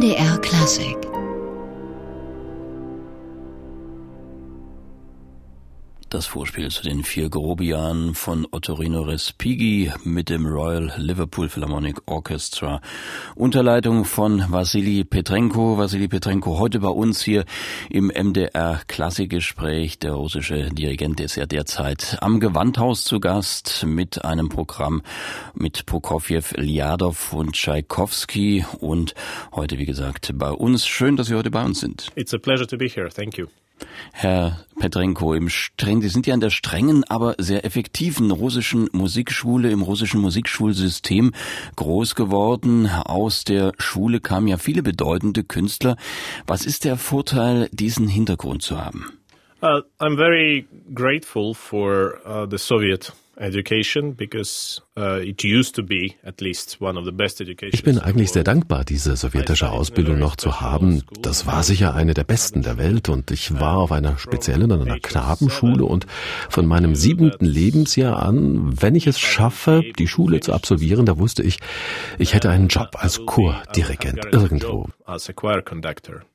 MDR Klassik Das Vorspiel zu den vier Grobianen von Ottorino Respighi mit dem Royal Liverpool Philharmonic Orchestra unter Leitung von Vassili Petrenko. Vassili Petrenko heute bei uns hier im MDR Klassikgespräch. Der russische Dirigent ist ja derzeit am Gewandhaus zu Gast mit einem Programm mit Prokofjew, Liadov und Tschaikowski und heute, wie gesagt, bei uns. Schön, dass Sie heute bei uns sind. It's a pleasure to be here. Thank you. Herr Petrenko, im streng, Sie sind ja in der strengen, aber sehr effektiven russischen Musikschule, im russischen Musikschulsystem groß geworden. Aus der Schule kamen ja viele bedeutende Künstler. Was ist der Vorteil, diesen Hintergrund zu haben? Uh, I'm very grateful for uh, the Soviet education because uh, it used to be at least one of the best educations. Ich bin eigentlich sehr dankbar, diese sowjetische Ausbildung noch zu haben. Das war sicher eine der besten der Welt und ich war auf einer speziellen, an einer Knabenschule und von meinem siebenten Lebensjahr an, wenn ich es schaffe, die Schule zu absolvieren, da wusste ich, ich hätte einen Job als Chordirigent irgendwo. Uh, it was very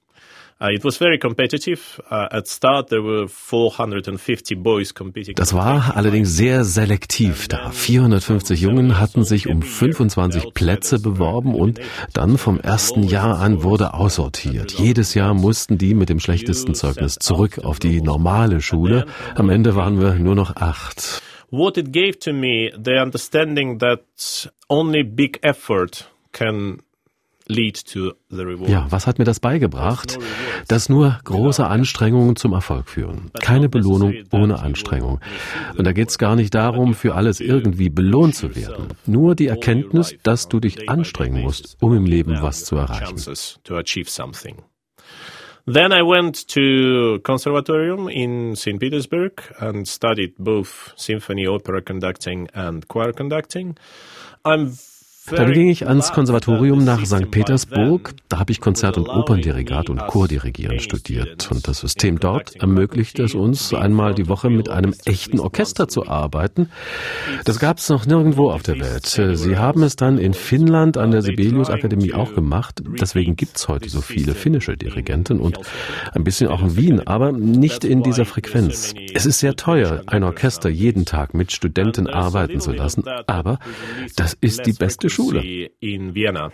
Das war allerdings sehr selektiv, da 450 Jungen hatten sich um 25 Plätze beworben und dann vom ersten Jahr an wurde aussortiert. Jedes Jahr mussten die mit dem schlechtesten Zeugnis zurück auf die normale Schule. Am Ende waren wir nur noch acht. What it gave to me the understanding that only big effort can ja, was hat mir das beigebracht? Dass nur große Anstrengungen zum Erfolg führen. Keine Belohnung ohne Anstrengung. Und da geht es gar nicht darum, für alles irgendwie belohnt zu werden. Nur die Erkenntnis, dass du dich anstrengen musst, um im Leben was zu erreichen. Then I went to conservatorium in St. Petersburg and studied both symphony, opera conducting and choir conducting. I'm dann ging ich ans Konservatorium nach St. Petersburg. Da habe ich Konzert- und Operndirigat und Chordirigieren studiert. Und das System dort ermöglichte es uns, einmal die Woche mit einem echten Orchester zu arbeiten. Das gab es noch nirgendwo auf der Welt. Sie haben es dann in Finnland an der Sibelius Akademie auch gemacht. Deswegen gibt es heute so viele finnische Dirigenten und ein bisschen auch in Wien, aber nicht in dieser Frequenz. Es ist sehr teuer, ein Orchester jeden Tag mit Studenten arbeiten zu lassen, aber das ist die beste Schule. In Vienna.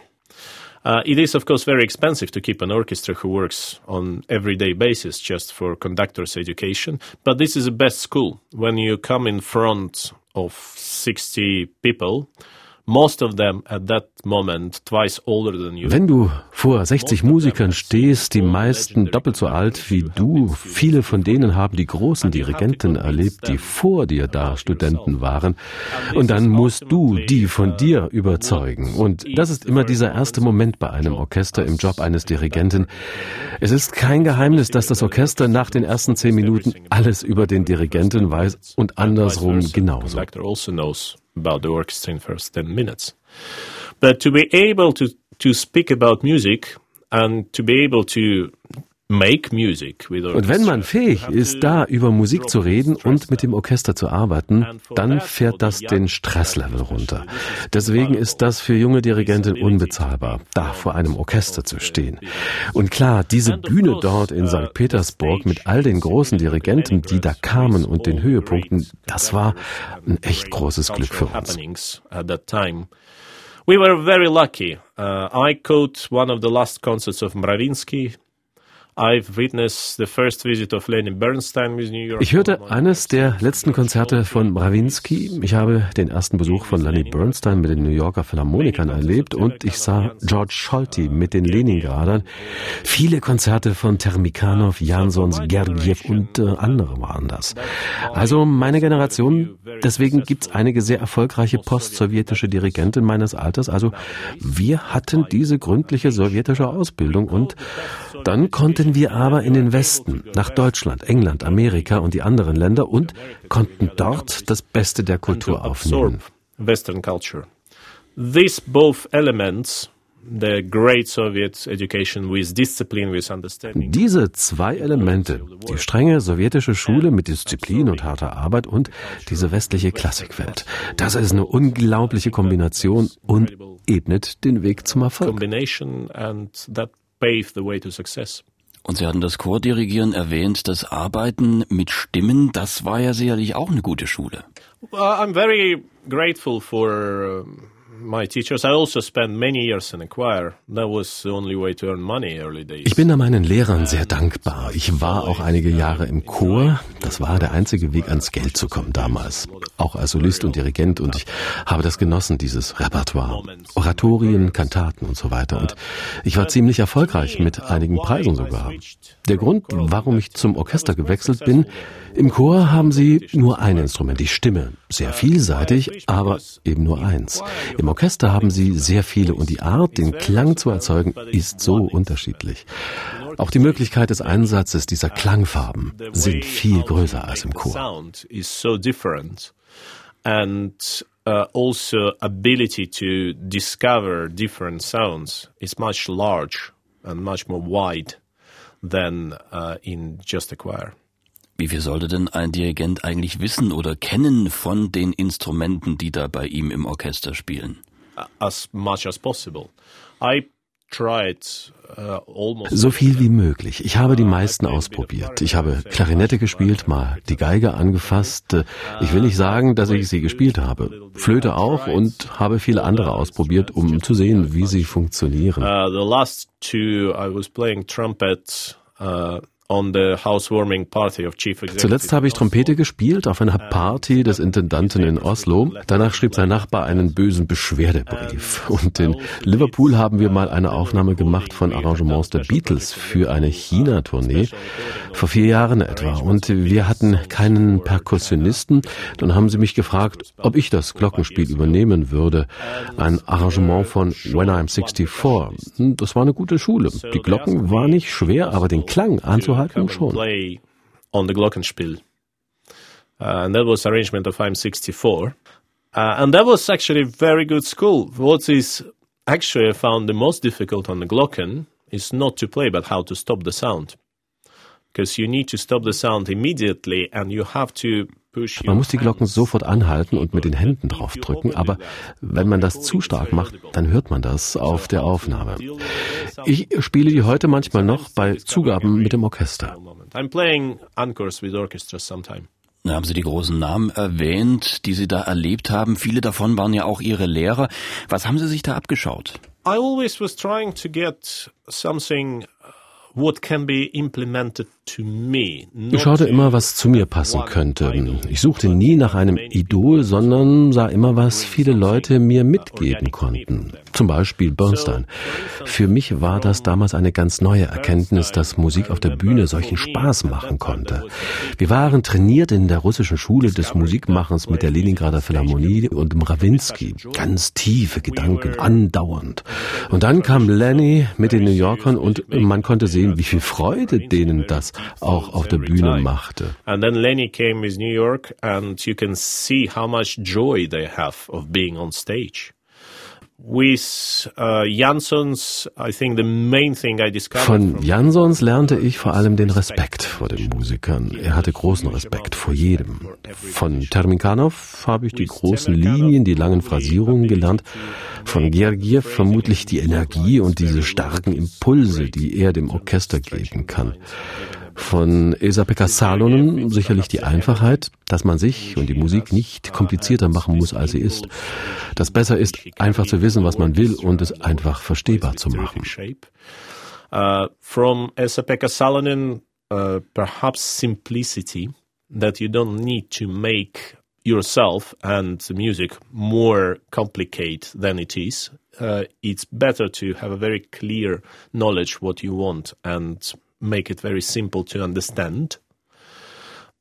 Uh, it is, of course, very expensive to keep an orchestra who works on everyday basis just for conductors' education. But this is the best school. When you come in front of 60 people, Wenn du vor 60 Musikern stehst, die meisten doppelt so alt wie du, viele von denen haben die großen Dirigenten erlebt, die vor dir da Studenten waren, und dann musst du die von dir überzeugen. Und das ist immer dieser erste Moment bei einem Orchester im Job eines Dirigenten. Es ist kein Geheimnis, dass das Orchester nach den ersten zehn Minuten alles über den Dirigenten weiß und andersrum genauso about the orchestra in first 10 minutes. But to be able to, to speak about music and to be able to Und wenn man fähig ist, da über Musik zu reden und mit dem Orchester zu arbeiten, dann fährt das den Stresslevel runter. Deswegen ist das für junge Dirigenten unbezahlbar, da vor einem Orchester zu stehen. Und klar, diese Bühne dort in St. Petersburg mit all den großen Dirigenten, die da kamen und den Höhepunkten, das war ein echt großes Glück für uns. We were very lucky. Uh, I caught one of the last concerts of Mravinsky ich hörte eines der letzten Konzerte von Brawinski. Ich habe den ersten Besuch von Lenny Bernstein mit den New Yorker Philharmonikern erlebt und ich sah George Scholti mit den Leningradern. Viele Konzerte von Termikanov, Jansons, Gergiev und äh, andere waren das. Also meine Generation, deswegen gibt es einige sehr erfolgreiche post-sowjetische Dirigenten meines Alters. Also wir hatten diese gründliche sowjetische Ausbildung und dann konnten wir aber in den Westen, nach Deutschland, England, Amerika und die anderen Länder und konnten dort das Beste der Kultur aufnehmen. Western culture. These both elements diese zwei Elemente, die strenge sowjetische Schule mit Disziplin und harter Arbeit und diese westliche Klassikwelt, das ist eine unglaubliche Kombination und ebnet den Weg zum Erfolg. pave the way to success. Und Sie hatten das Chordirigieren erwähnt, das Arbeiten mit Stimmen, das war ja sicherlich auch eine gute Schule. Well, I'm very grateful for my teachers. I also spent many years in a choir. That was the only way to earn money early days. Ich bin da meinen Lehrern sehr dankbar. Ich war auch einige Jahre im Chor. Das war der einzige Weg ans Geld zu kommen damals. Auch als Solist und Dirigent und ich habe das genossen, dieses Repertoire. Oratorien, Kantaten und so weiter. Und ich war ziemlich erfolgreich mit einigen Preisen sogar. Der Grund, warum ich zum Orchester gewechselt bin, im Chor haben sie nur ein Instrument, die Stimme. Sehr vielseitig, aber eben nur eins. Im Orchester haben sie sehr viele und die Art, den Klang zu erzeugen, ist so unterschiedlich. Auch die Möglichkeit des Einsatzes dieser Klangfarben sind viel größer als im Chor. Uh, also ability to discover different sounds is much large and much more wide than uh, in just a choir. Wie viel sollte denn ein Dirigent eigentlich wissen oder kennen von den Instrumenten, die da bei ihm im Orchester spielen? As much as possible. I uh, so viel wie möglich. Ich habe die meisten ausprobiert. Ich habe Klarinette gespielt, mal die Geige angefasst. Ich will nicht sagen, dass ich sie gespielt habe. Flöte auch und habe viele andere ausprobiert, um zu sehen, wie sie funktionieren. Uh, the last two I was playing trumpet uh, Zuletzt habe ich Trompete gespielt auf einer Party des Intendanten in Oslo. Danach schrieb sein Nachbar einen bösen Beschwerdebrief. Und in Liverpool haben wir mal eine Aufnahme gemacht von Arrangements der Beatles für eine China-Tournee. Vor vier Jahren etwa. Und wir hatten keinen Perkussionisten. Dann haben sie mich gefragt, ob ich das Glockenspiel übernehmen würde. Ein Arrangement von When I'm 64. Das war eine gute Schule. Die Glocken waren nicht schwer, aber den Klang anzuhalten Haken schon. On the Glockenspiel. Uh, and that was arrangement of I'm 64. Uh, and that was actually very good school. What is actually I found the most difficult on the Glocken is not to play, but how to stop the sound. Because you need to stop the sound immediately and you have to Man muss die Glocken sofort anhalten und mit den Händen draufdrücken, aber wenn man das zu stark macht, dann hört man das auf der Aufnahme. Ich spiele die heute manchmal noch bei Zugaben mit dem Orchester. Da haben Sie die großen Namen erwähnt, die Sie da erlebt haben. Viele davon waren ja auch Ihre Lehrer. Was haben Sie sich da abgeschaut? I always was trying to get something what can be implemented. Ich schaute immer, was zu mir passen könnte. Ich suchte nie nach einem Idol, sondern sah immer, was viele Leute mir mitgeben konnten. Zum Beispiel Bernstein. Für mich war das damals eine ganz neue Erkenntnis, dass Musik auf der Bühne solchen Spaß machen konnte. Wir waren trainiert in der russischen Schule des Musikmachens mit der Leningrader Philharmonie und dem Rawinski. Ganz tiefe Gedanken, andauernd. Und dann kam Lenny mit den New Yorkern und man konnte sehen, wie viel Freude denen das auch auf der Bühne machte. And then Lenny came with New York and you can see how much joy they have of being on stage. Uh, Von Jansons lernte ich vor allem den Respekt vor den Musikern. Er hatte großen Respekt vor jedem. Von Terminkanov habe ich die großen Linien, die langen Phrasierungen gelernt. Von Gergiev vermutlich die Energie und diese starken Impulse, die er dem Orchester geben kann. Von Esa-Pekka Salonen sicherlich die Einfachheit, dass man sich und die Musik nicht komplizierter machen muss, als sie ist. Das besser ist, einfach zu wissen, was man will und es einfach verstehbar zu machen. Uh, from Esa-Pekka Salonen, uh, perhaps simplicity, that you don't need to make yourself and the music more complicated than it is. Uh, it's better to have a very clear knowledge what you want and make it very simple to understand.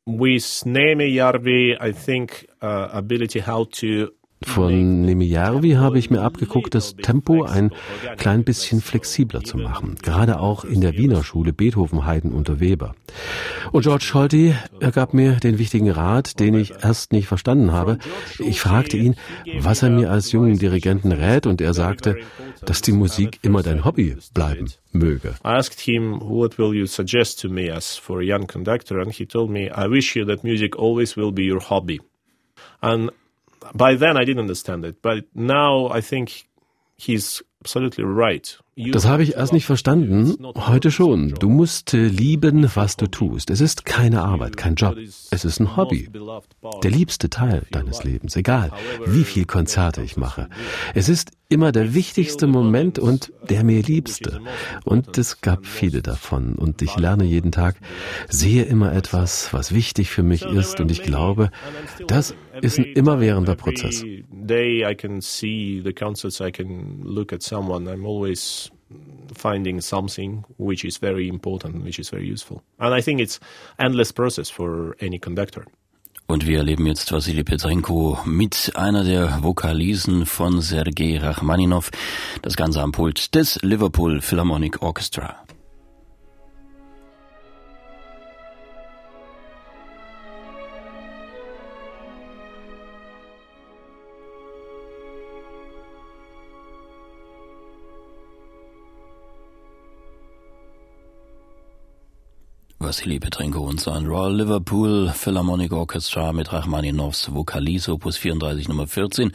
With Neme Yarvi, I think uh, ability how to Von Nemijarvi habe ich mir abgeguckt, das Tempo ein klein bisschen flexibler zu machen. Gerade auch in der Wiener Schule Beethoven, Haydn und Weber. Und George Scholti, er gab mir den wichtigen Rat, den ich erst nicht verstanden habe. Ich fragte ihn, was er mir als jungen Dirigenten rät und er sagte, dass die Musik immer dein Hobby bleiben möge. I asked him, what will you suggest to me as for a young conductor? And he told me, I wish you that music always will be your hobby. And by then I didn't understand it, but now I think he's Das habe ich erst nicht verstanden, heute schon. Du musst lieben, was du tust. Es ist keine Arbeit, kein Job. Es ist ein Hobby. Der liebste Teil deines Lebens, egal wie viel Konzerte ich mache. Es ist immer der wichtigste Moment und der mir liebste. Und es gab viele davon. Und ich lerne jeden Tag, sehe immer etwas, was wichtig für mich ist. Und ich glaube, das ist ein immerwährender Prozess. finding something which is very important, which is very useful. And I think it's endless process for any conductor. Und wir erleben jetzt Wassili Petrenko mit einer der Vokalisen von Sergei Rachmaninov, das Ganze am Pult des Liverpool Philharmonic Orchestra. Wassili Petrenko und sein Royal Liverpool Philharmonic Orchestra mit Rachmaninows Vokalis Opus 34 Nummer 14.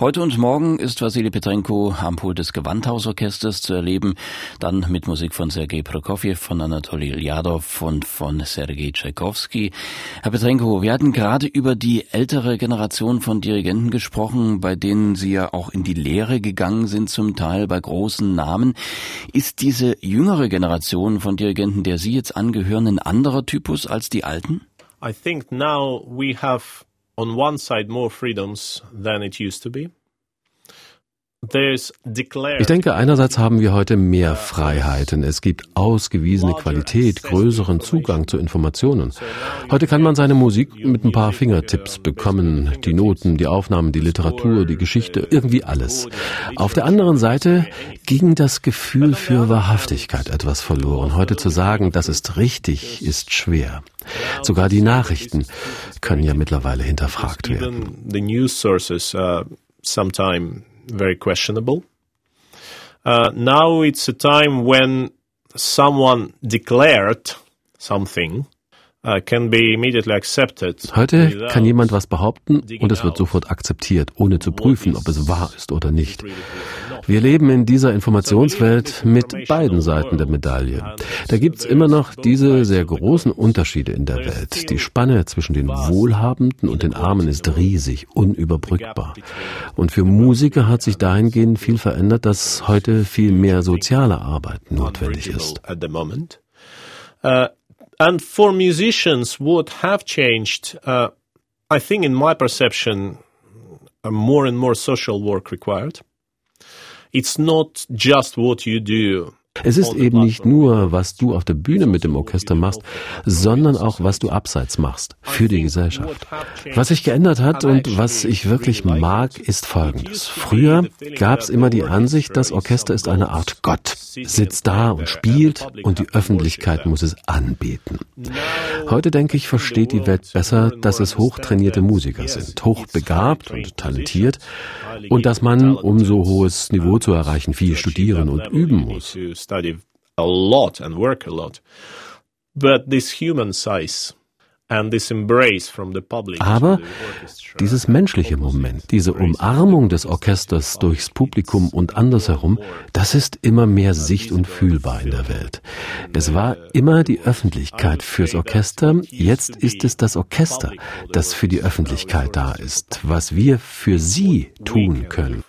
Heute und morgen ist Wassili Petrenko am Pult des Gewandhausorchesters zu erleben, dann mit Musik von Sergei Prokofjew, von Anatoly Lyadov und von Sergei Tchaikovsky. Herr Petrenko, wir hatten gerade über die ältere Generation von Dirigenten gesprochen, bei denen Sie ja auch in die Lehre gegangen sind, zum Teil bei großen Namen. Ist diese jüngere Generation von Dirigenten, der Sie jetzt angehören, ein anderer Typus als die alten? I think now we have on one side more freedoms than it used to be. Ich denke, einerseits haben wir heute mehr Freiheiten. Es gibt ausgewiesene Qualität, größeren Zugang zu Informationen. Heute kann man seine Musik mit ein paar Fingertipps bekommen. Die Noten, die Aufnahmen, die Literatur, die Geschichte, irgendwie alles. Auf der anderen Seite ging das Gefühl für Wahrhaftigkeit etwas verloren. Heute zu sagen, das ist richtig, ist schwer. Sogar die Nachrichten können ja mittlerweile hinterfragt werden very questionable. Uh, now it's a time when someone declared something Heute kann jemand was behaupten und es wird sofort akzeptiert, ohne zu prüfen, ob es wahr ist oder nicht. Wir leben in dieser Informationswelt mit beiden Seiten der Medaille. Da gibt's immer noch diese sehr großen Unterschiede in der Welt. Die Spanne zwischen den Wohlhabenden und den Armen ist riesig, unüberbrückbar. Und für Musiker hat sich dahingehend viel verändert, dass heute viel mehr soziale Arbeit notwendig ist. And for musicians, what have changed, uh, I think, in my perception, more and more social work required. It's not just what you do Es ist eben nicht nur, was du auf der Bühne mit dem Orchester machst, sondern auch, was du abseits machst für die Gesellschaft. Was sich geändert hat und was ich wirklich mag, ist Folgendes. Früher gab es immer die Ansicht, das Orchester ist eine Art Gott, sitzt da und spielt und die Öffentlichkeit muss es anbeten. Heute denke ich, versteht die Welt besser, dass es hochtrainierte Musiker sind, hochbegabt und talentiert und dass man, um so hohes Niveau zu erreichen, viel studieren und üben muss study a lot and work a lot. But this human size aber dieses menschliche Moment, diese Umarmung des Orchesters durchs Publikum und andersherum, das ist immer mehr sicht- und fühlbar in der Welt. Es war immer die Öffentlichkeit fürs Orchester, jetzt ist es das Orchester, das für die Öffentlichkeit da ist, was wir für sie tun können.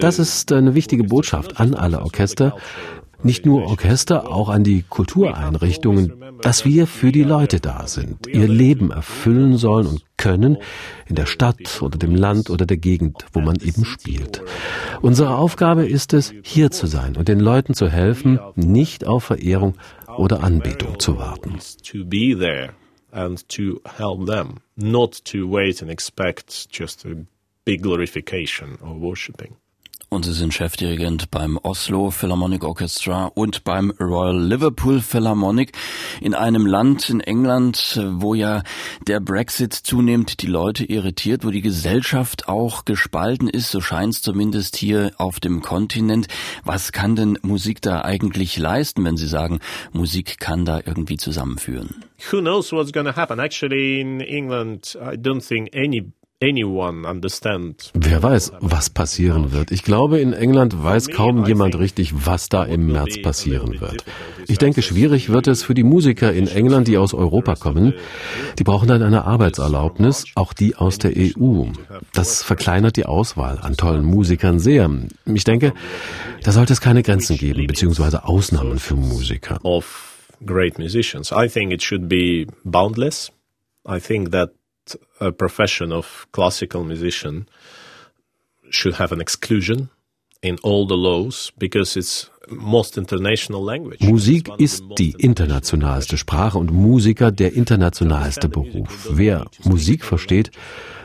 Das ist eine wichtige Botschaft an alle Orchester, nicht nur Orchester, auch an die Kultureinrichtungen, dass wir für die Leute da sind, ihr Leben erfüllen sollen und können in der Stadt oder dem Land oder der Gegend, wo man eben spielt. Unsere Aufgabe ist es, hier zu sein und den Leuten zu helfen, nicht auf Verehrung oder Anbetung zu warten and to help them, not to wait and expect just a big glorification or worshipping. Und Sie sind Chefdirigent beim Oslo Philharmonic Orchestra und beim Royal Liverpool Philharmonic in einem Land in England, wo ja der Brexit zunehmend die Leute irritiert, wo die Gesellschaft auch gespalten ist, so scheint es zumindest hier auf dem Kontinent. Was kann denn Musik da eigentlich leisten, wenn Sie sagen, Musik kann da irgendwie zusammenführen? Who knows what's to happen? Actually in England, I don't think any Wer weiß, was passieren wird. Ich glaube, in England weiß kaum jemand richtig, was da im März passieren wird. Ich denke, schwierig wird es für die Musiker in England, die aus Europa kommen. Die brauchen dann eine Arbeitserlaubnis, auch die aus der EU. Das verkleinert die Auswahl an tollen Musikern sehr. Ich denke, da sollte es keine Grenzen geben, beziehungsweise Ausnahmen für Musiker. great musicians. I think it should be boundless. I think that a profession of classical musician should have an exclusion in all the laws because it's most international language. Musik ist die internationalste Sprache und Musiker der internationalste Beruf. Wer Musik versteht,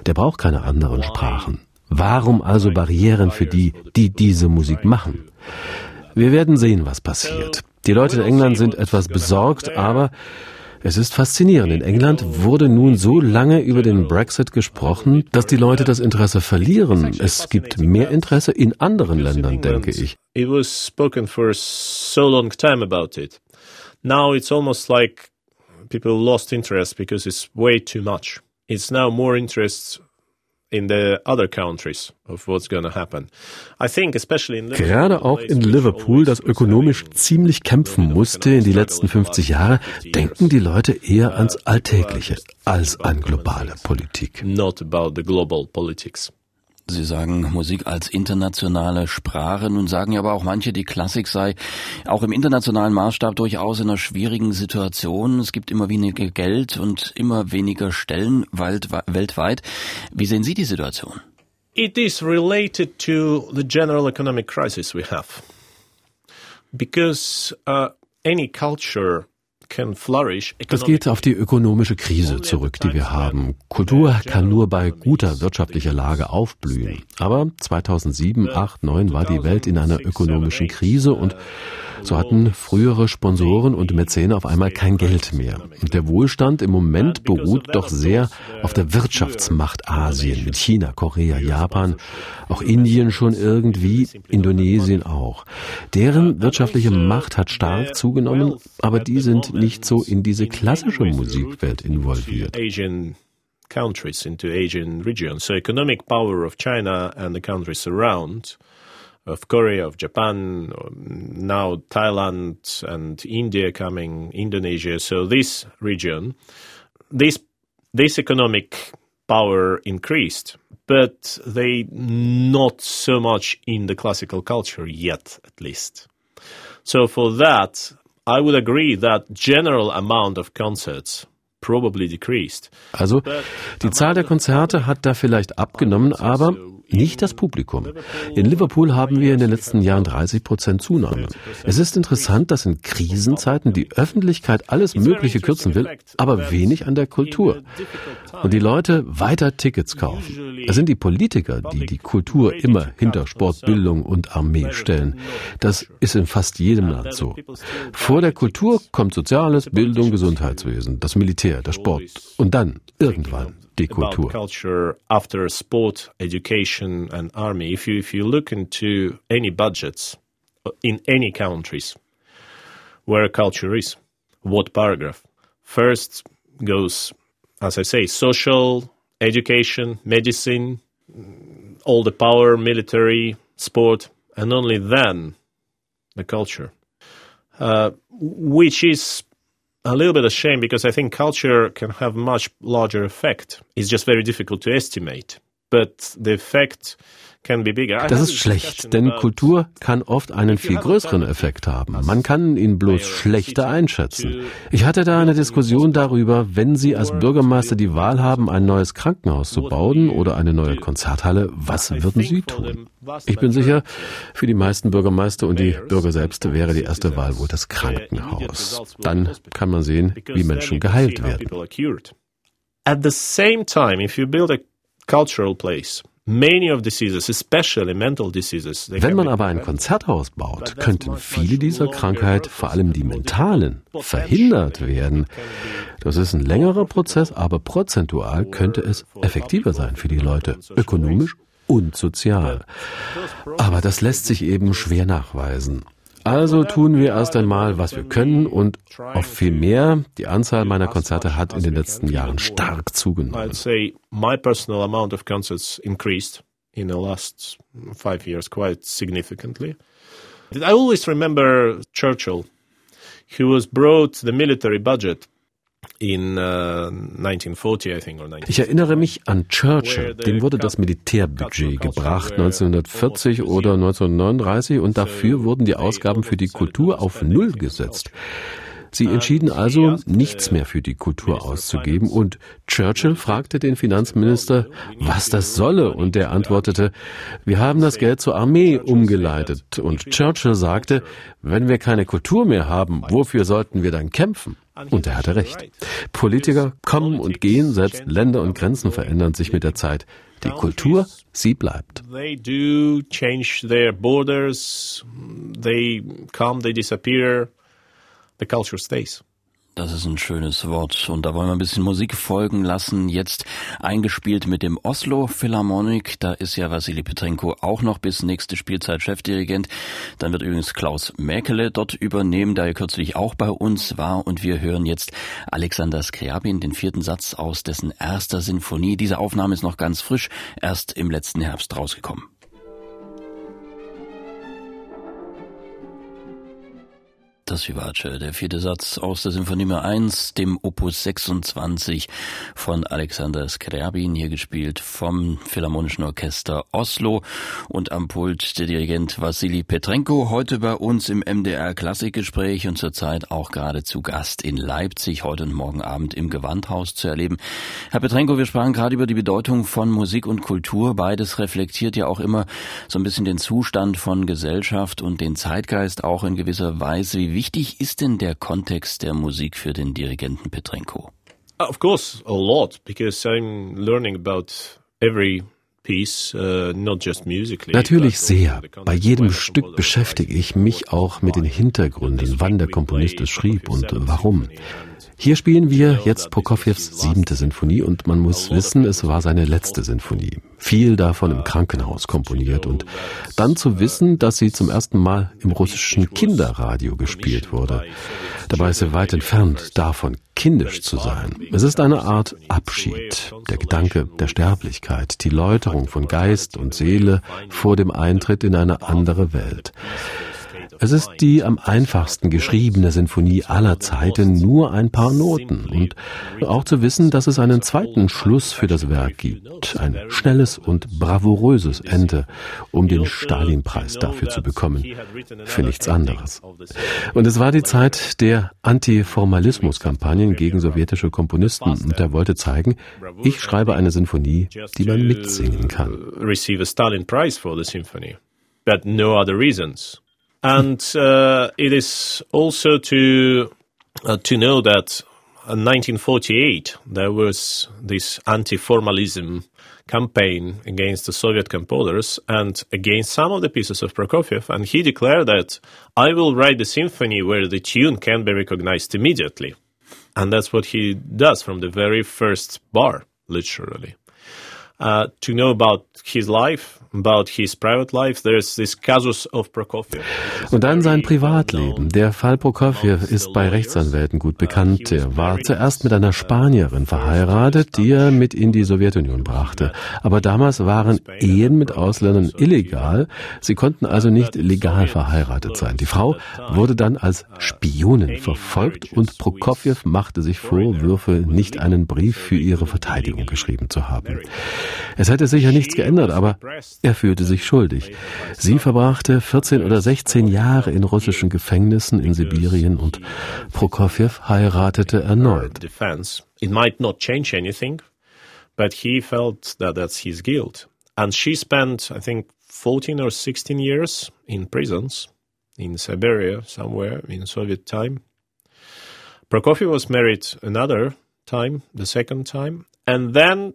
der braucht keine anderen Sprachen. Warum also Barrieren für die, die diese Musik machen? Wir werden sehen, was passiert. Die Leute in England sind etwas besorgt, aber es ist faszinierend. In England wurde nun so lange über den Brexit gesprochen, dass die Leute das Interesse verlieren. Es gibt mehr Interesse in anderen Ländern, denke ich. It was spoken for so long time about it. Now it's almost like people lost interest because it's way too much. It's now more interest Gerade auch in Liverpool, das ökonomisch ziemlich kämpfen musste in die letzten 50 Jahre, denken die Leute eher ans Alltägliche als an globale Politik. Sie sagen Musik als internationale Sprache. Nun sagen ja aber auch manche, die Klassik sei auch im internationalen Maßstab durchaus in einer schwierigen Situation. Es gibt immer weniger Geld und immer weniger Stellen weltweit. Wie sehen Sie die Situation? It is related to the general economic crisis we have. Because uh, any culture das geht auf die ökonomische Krise zurück, die wir haben. Kultur kann nur bei guter wirtschaftlicher Lage aufblühen. Aber 2007, 2008, 2009 war die Welt in einer ökonomischen Krise und so hatten frühere Sponsoren und Mäzene auf einmal kein Geld mehr. Und der Wohlstand im Moment beruht doch sehr auf der Wirtschaftsmacht Asien mit China, Korea, Japan, auch Indien schon irgendwie, Indonesien auch. Deren wirtschaftliche Macht hat stark zugenommen, aber die sind nicht so in diese klassische Musikwelt involviert. countries into Asian regions. So economic power of China and the countries around of Korea, of Japan, now Thailand and India coming, Indonesia. So this region, this this economic power increased, but they not so much in the classical culture yet, at least. So for that, I would agree that general amount of concerts probably decreased. Also, die Zahl der Konzerte hat da vielleicht abgenommen, aber nicht das Publikum. In Liverpool haben wir in den letzten Jahren 30 Prozent Zunahme. Es ist interessant, dass in Krisenzeiten die Öffentlichkeit alles Mögliche kürzen will, aber wenig an der Kultur. Und die Leute weiter Tickets kaufen. Es sind die Politiker, die die Kultur immer hinter Sport, Bildung und Armee stellen. Das ist in fast jedem Land so. Vor der Kultur kommt Soziales, Bildung, Gesundheitswesen, das Militär, der Sport und dann irgendwann die Kultur. About culture after sport, education and army. If you if you look into any budgets uh, in any countries where culture is, what paragraph? First goes, as I say, social, education, medicine, all the power, military, sport, and only then the culture, uh, which is a little bit of shame because I think culture can have much larger effect. It's just very difficult to estimate. But the effect Das ist schlecht, denn Kultur kann oft einen viel größeren Effekt haben. Man kann ihn bloß schlechter einschätzen. Ich hatte da eine Diskussion darüber, wenn Sie als Bürgermeister die Wahl haben, ein neues Krankenhaus zu bauen oder eine neue Konzerthalle, was würden Sie tun? Ich bin sicher, für die meisten Bürgermeister und die Bürger selbst wäre die erste Wahl wohl das Krankenhaus. Dann kann man sehen, wie Menschen geheilt werden. At the same time, if you build a cultural place, wenn man aber ein Konzerthaus baut, könnten viele dieser Krankheiten, vor allem die mentalen, verhindert werden. Das ist ein längerer Prozess, aber prozentual könnte es effektiver sein für die Leute, ökonomisch und sozial. Aber das lässt sich eben schwer nachweisen. Also tun wir erst einmal, was wir können und auf viel mehr. Die Anzahl meiner Konzerte hat in den letzten Jahren stark zugenommen. In the last five years quite significantly. I always remember Churchill, who was brought the military budget in uh, 1940, I think, or 1940. Ich erinnere mich an Churchill. Dem wurde das Militärbudget gebracht 1940 oder 1939 und dafür wurden die Ausgaben für die Kultur auf Null gesetzt. Sie entschieden also, nichts mehr für die Kultur auszugeben und Churchill fragte den Finanzminister, was das solle und der antwortete, wir haben das Geld zur Armee umgeleitet und Churchill sagte, wenn wir keine Kultur mehr haben, wofür sollten wir dann kämpfen? Und er hatte recht. Politiker kommen und gehen, selbst Länder und Grenzen verändern sich mit der Zeit. Die Kultur, sie bleibt. They do change their borders. They come, they disappear. The culture stays. Das ist ein schönes Wort. Und da wollen wir ein bisschen Musik folgen lassen. Jetzt eingespielt mit dem Oslo Philharmonic. Da ist ja Vassili Petrenko auch noch bis nächste Spielzeit Chefdirigent. Dann wird übrigens Klaus Mäkele dort übernehmen, da er kürzlich auch bei uns war. Und wir hören jetzt Alexander Skriabin, den vierten Satz aus dessen erster Sinfonie. Diese Aufnahme ist noch ganz frisch, erst im letzten Herbst rausgekommen. Das Vivace, der vierte Satz aus der Sinfonie Nummer 1, dem Opus 26 von Alexander Skriabin, hier gespielt vom Philharmonischen Orchester Oslo und am Pult der Dirigent Vassili Petrenko, heute bei uns im MDR Klassikgespräch und zurzeit auch gerade zu Gast in Leipzig, heute und morgen Abend im Gewandhaus zu erleben. Herr Petrenko, wir sprachen gerade über die Bedeutung von Musik und Kultur. Beides reflektiert ja auch immer so ein bisschen den Zustand von Gesellschaft und den Zeitgeist auch in gewisser Weise. Wie wichtig ist denn der Kontext der Musik für den Dirigenten Petrenko? Of course, a lot, because I'm learning about every piece, uh, not just musically. Natürlich sehr. Bei jedem Stück beschäftige ich mich auch mit den Hintergründen, wann der Komponist es schrieb und warum. Hier spielen wir jetzt Prokofjews siebente Sinfonie und man muss wissen, es war seine letzte Sinfonie. Viel davon im Krankenhaus komponiert und dann zu wissen, dass sie zum ersten Mal im russischen Kinderradio gespielt wurde. Dabei ist sie weit entfernt davon, kindisch zu sein. Es ist eine Art Abschied, der Gedanke der Sterblichkeit, die Läuterung von Geist und Seele vor dem Eintritt in eine andere Welt. Es ist die am einfachsten geschriebene Sinfonie aller Zeiten, nur ein paar Noten. Und auch zu wissen, dass es einen zweiten Schluss für das Werk gibt. Ein schnelles und bravouröses Ende, um den Stalin-Preis dafür zu bekommen. Für nichts anderes. Und es war die Zeit der Antiformalismus-Kampagnen gegen sowjetische Komponisten. Und er wollte zeigen, ich schreibe eine Sinfonie, die man mitsingen kann. Receive a Stalin Prize for the symphony, but no other reasons. And uh, it is also to uh, to know that in 1948 there was this anti-formalism campaign against the Soviet composers and against some of the pieces of Prokofiev, and he declared that I will write the symphony where the tune can be recognized immediately, and that's what he does from the very first bar, literally. Uh, to know about his life, about his private life, there's this casus of Prokofiev. Und dann sein Privatleben. Der Fall Prokofjew ist bei Rechtsanwälten gut bekannt. Er war zuerst mit einer Spanierin verheiratet, die er mit in die Sowjetunion brachte. Aber damals waren Ehen mit Ausländern illegal. Sie konnten also nicht legal verheiratet sein. Die Frau wurde dann als Spionin verfolgt und Prokofjew machte sich Vorwürfe, nicht einen Brief für ihre Verteidigung geschrieben zu haben. Es hätte sicher nichts geändert, aber er fühlte sich schuldig. Sie verbrachte 14 oder 16 Jahre in russischen Gefängnissen in Sibirien und Prokofjew heiratete erneut. It might not change anything, but he felt that that's his guilt. And she spent, I think, 14 or 16 years in prisons in Siberia, somewhere in Soviet time. Prokofiev was married another time, the second time, and then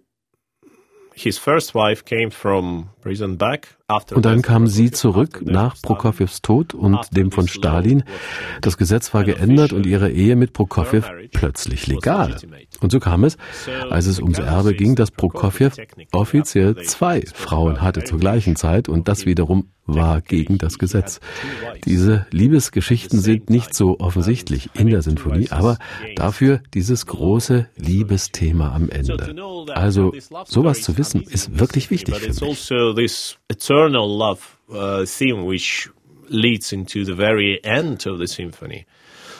his first wife came from prison back Und dann kam sie zurück nach Prokofjews Tod und dem von Stalin. Das Gesetz war geändert und ihre Ehe mit Prokofjew plötzlich legal. Und so kam es, als es ums Erbe ging, dass Prokofjew offiziell zwei Frauen hatte zur gleichen Zeit und das wiederum war gegen das Gesetz. Diese Liebesgeschichten sind nicht so offensichtlich in der Sinfonie, aber dafür dieses große Liebesthema am Ende. Also sowas zu wissen ist wirklich wichtig für mich. Uh, leads into the very end of the symphony.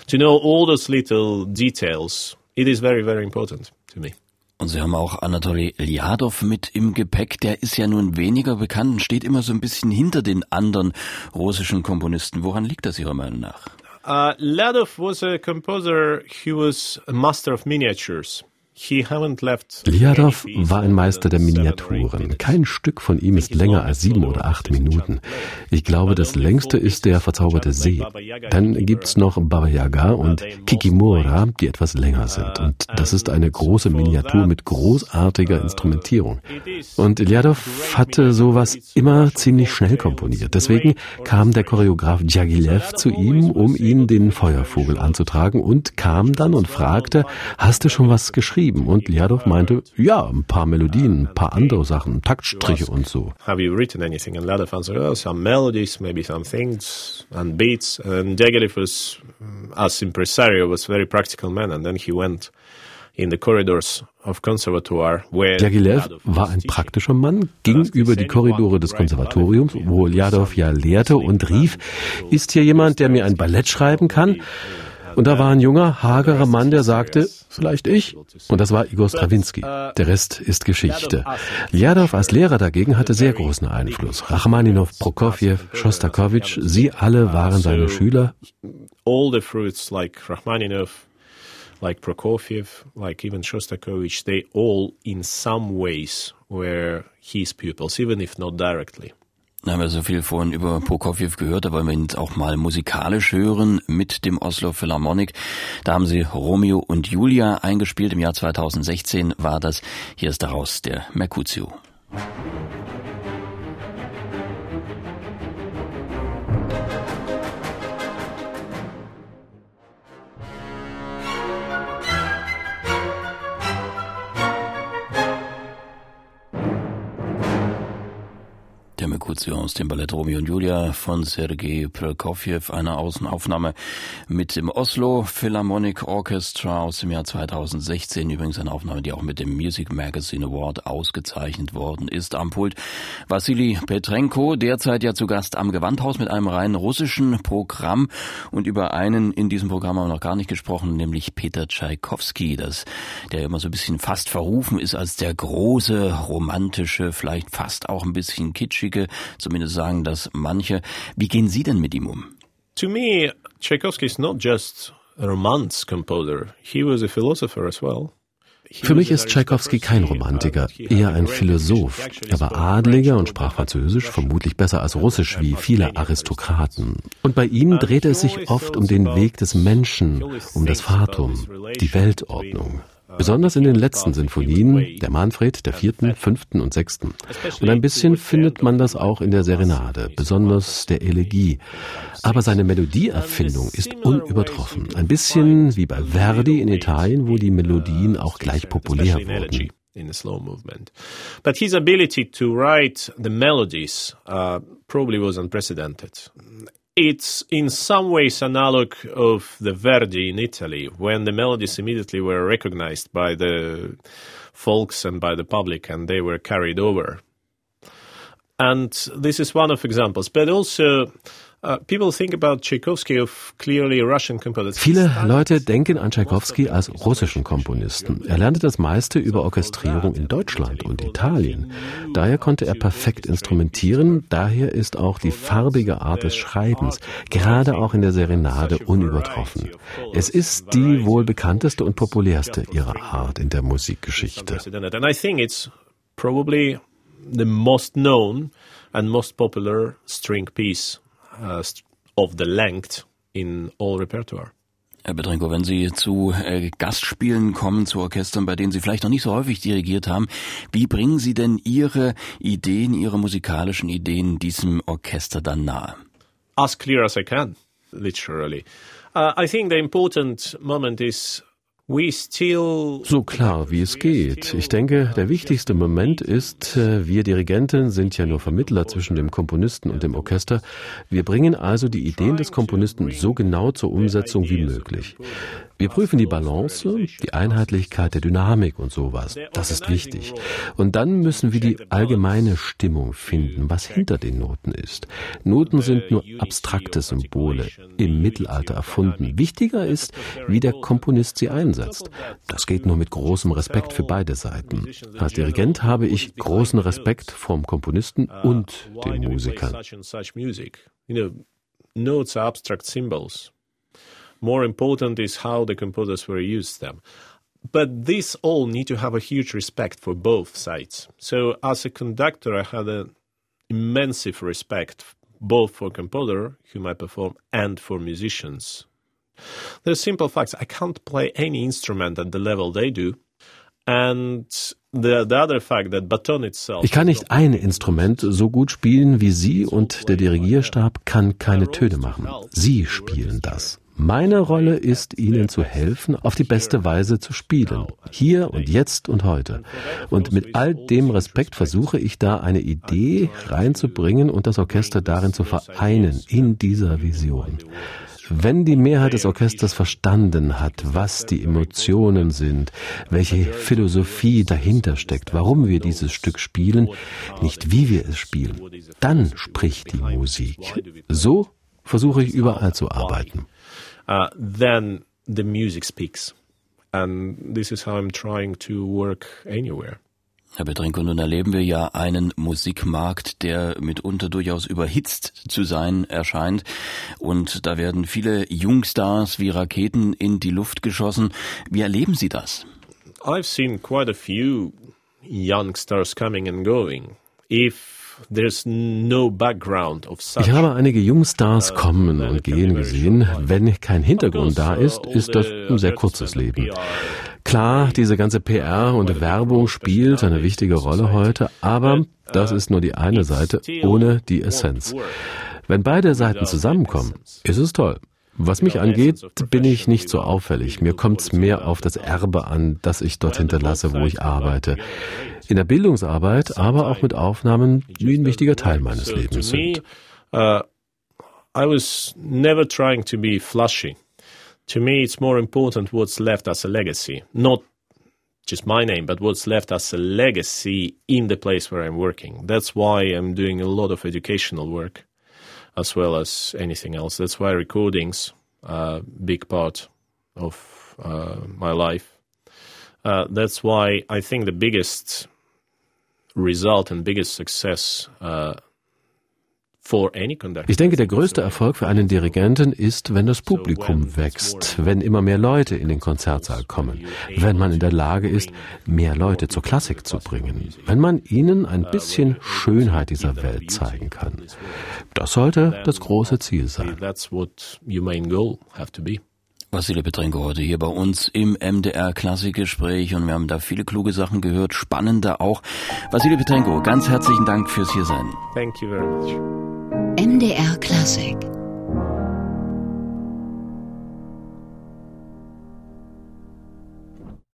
To know all those little details, it is very, very important to me. Und Sie haben auch Anatoly Lyadov mit im Gepäck. Der ist ja nun weniger bekannt und steht immer so ein bisschen hinter den anderen russischen Komponisten. Woran liegt das Ihrer Meinung nach? Uh, Lyadov was a composer. He was a master of miniatures. Liadov war ein Meister der Miniaturen. Kein Stück von ihm ist länger als sieben oder acht Minuten. Ich glaube, das längste ist der verzauberte See. Dann gibt's noch Baba Yaga und Kikimura, die etwas länger sind. Und das ist eine große Miniatur mit großartiger Instrumentierung. Und Liadov hatte sowas immer ziemlich schnell komponiert. Deswegen kam der Choreograf Djagilev zu ihm, um ihn den Feuervogel anzutragen und kam dann und fragte, hast du schon was geschrieben? Geschrieben? Und Liadov meinte, ja, ein paar Melodien, ein paar andere Sachen, Taktstriche und so. Have you written anything? And Liadov answered, oh, some melodies, maybe some things and beats. And Diaghilev was, as impresario, was a very practical man. And then he went in the corridors of conservatoire where Diaghilev war ein praktischer Mann, ging über die Korridore des Konservatoriums, wo Liadov ja lehrte und rief, ist hier jemand, der mir ein Ballett schreiben kann? Und da war ein junger, hagerer Mann, der sagte, vielleicht ich. Und das war Igor Strawinski. Der Rest ist Geschichte. Ljadov als Lehrer dagegen hatte sehr großen Einfluss. Rachmaninow, Prokofjew, Shostakovich, sie alle waren seine Schüler. All the fruits like Rachmaninow, like Prokofiev, like even Shostakovich, they all in some ways were his pupils, even if not directly. Da haben wir so viel vorhin über Prokofjew gehört, da wollen wir ihn auch mal musikalisch hören mit dem Oslo Philharmonic. Da haben sie Romeo und Julia eingespielt. Im Jahr 2016 war das. Hier ist daraus der Mercutio. Mercutio aus dem Ballett Romeo und Julia von Sergei Prokofjew, eine Außenaufnahme mit dem Oslo Philharmonic Orchestra aus dem Jahr 2016. Übrigens eine Aufnahme, die auch mit dem Music Magazine Award ausgezeichnet worden ist. Am Pult Vassili Petrenko, derzeit ja zu Gast am Gewandhaus mit einem rein russischen Programm. Und über einen in diesem Programm haben wir noch gar nicht gesprochen, nämlich Peter Tschaikowski, das, der immer so ein bisschen fast verrufen ist als der große, romantische, vielleicht fast auch ein bisschen kitschige Zumindest sagen das manche. Wie gehen Sie denn mit ihm um? To me, Tchaikovsky is not just a romance composer. He was a philosopher as well. Für mich ist Tchaikovsky kein Romantiker, eher ein Philosoph. Er war Adliger und sprach Französisch, vermutlich besser als Russisch wie viele Aristokraten. Und bei ihm drehte es sich oft um den Weg des Menschen, um das Fatum, die Weltordnung. Besonders in den letzten Sinfonien, der Manfred, der vierten, fünften und sechsten. Und ein bisschen findet man das auch in der Serenade, besonders der Elegie. Aber seine Melodieerfindung ist unübertroffen. Ein bisschen wie bei Verdi in Italien, wo die Melodien auch gleich populär wurden. in the slow movement. But his ability to write the melodies uh, probably was unprecedented it's in some ways analog of the Verdi in Italy, when the melodies immediately were recognized by the folks and by the public, and they were carried over. And this is one of examples, but also Viele Leute denken an Tchaikovsky als russischen Komponisten. Er lernte das meiste über Orchestrierung in Deutschland und Italien. Daher konnte er perfekt instrumentieren, daher ist auch die farbige Art des Schreibens, gerade auch in der Serenade, unübertroffen. Es ist die wohl bekannteste und populärste ihrer Art in der Musikgeschichte. probably the most known and most popular string piece uh, of the length in all repertoire. Herr Bedrenko, wenn Sie zu äh, Gastspielen kommen, zu Orchestern, bei denen Sie vielleicht noch nicht so häufig dirigiert haben, wie bringen Sie denn Ihre Ideen, Ihre musikalischen Ideen diesem Orchester dann nahe? As clear as I can, literally. Uh, I think the important moment is so klar, wie es geht. Ich denke, der wichtigste Moment ist, äh, wir Dirigenten sind ja nur Vermittler zwischen dem Komponisten und dem Orchester. Wir bringen also die Ideen des Komponisten so genau zur Umsetzung wie möglich. Wir prüfen die Balance, die Einheitlichkeit der Dynamik und sowas. Das ist wichtig. Und dann müssen wir die allgemeine Stimmung finden, was hinter den Noten ist. Noten sind nur abstrakte Symbole, im Mittelalter erfunden. Wichtiger ist, wie der Komponist sie einsetzt. Das geht nur mit großem Respekt für beide Seiten. Als Dirigent habe ich großen Respekt vom Komponisten und den Musikern. Notes are abstract symbols. More important is how the composers were used them. But these all need to have a huge respect for both sides. So as a conductor, I had an immense respect both for composer, whom I perform, and for musicians. There's simple facts. I can't play any instrument at the level they do. And the, the other fact that baton itself ich kann nicht ein Instrument so gut spielen wie Sie und der Dirigierstab kann keine Töne machen. Sie spielen das. Meine Rolle ist, Ihnen zu helfen, auf die beste Weise zu spielen. Hier und jetzt und heute. Und mit all dem Respekt versuche ich da eine Idee reinzubringen und das Orchester darin zu vereinen, in dieser Vision. Wenn die Mehrheit des Orchesters verstanden hat, was die Emotionen sind, welche Philosophie dahinter steckt, warum wir dieses Stück spielen, nicht wie wir es spielen, dann spricht die Musik. So versuche ich überall zu arbeiten. uh, then the music speaks. And this is how I'm trying to work anywhere. Herr Bedrenko, nun erleben wir ja einen Musikmarkt, der mitunter durchaus überhitzt zu sein erscheint. Und da werden viele Jungstars wie Raketen in die Luft geschossen. Wie erleben Sie das? I've seen quite a few young stars coming and going. If ich habe einige Jungstars kommen und gehen gesehen. Wenn kein Hintergrund da ist, ist das ein sehr kurzes Leben. Klar, diese ganze PR und Werbung spielt eine wichtige Rolle heute, aber das ist nur die eine Seite ohne die Essenz. Wenn beide Seiten zusammenkommen, ist es toll. Was mich angeht, bin ich nicht so auffällig. Mir kommt es mehr auf das Erbe an, das ich dort hinterlasse, wo ich arbeite. In der Bildungsarbeit, aber auch mit Aufnahmen, die ein wichtiger Teil meines Lebens sind. Uh, I was never trying to be flashy. To me, it's more important what's left as a legacy, not just my name, but what's left as a legacy in the place where I'm working. That's why I'm doing a lot of educational work. As well as anything else. That's why recordings are a big part of uh, my life. Uh, that's why I think the biggest result and biggest success uh, Ich denke, der größte Erfolg für einen Dirigenten ist, wenn das Publikum wächst, wenn immer mehr Leute in den Konzertsaal kommen, wenn man in der Lage ist, mehr Leute zur Klassik zu bringen, wenn man ihnen ein bisschen Schönheit dieser Welt zeigen kann. Das sollte das große Ziel sein. Vassili Petrenko heute hier bei uns im MDR Klassikgespräch und wir haben da viele kluge Sachen gehört, spannende auch. Vassili Petrenko, ganz herzlichen Dank fürs Hiersein. Thank you very much. MDR Klassik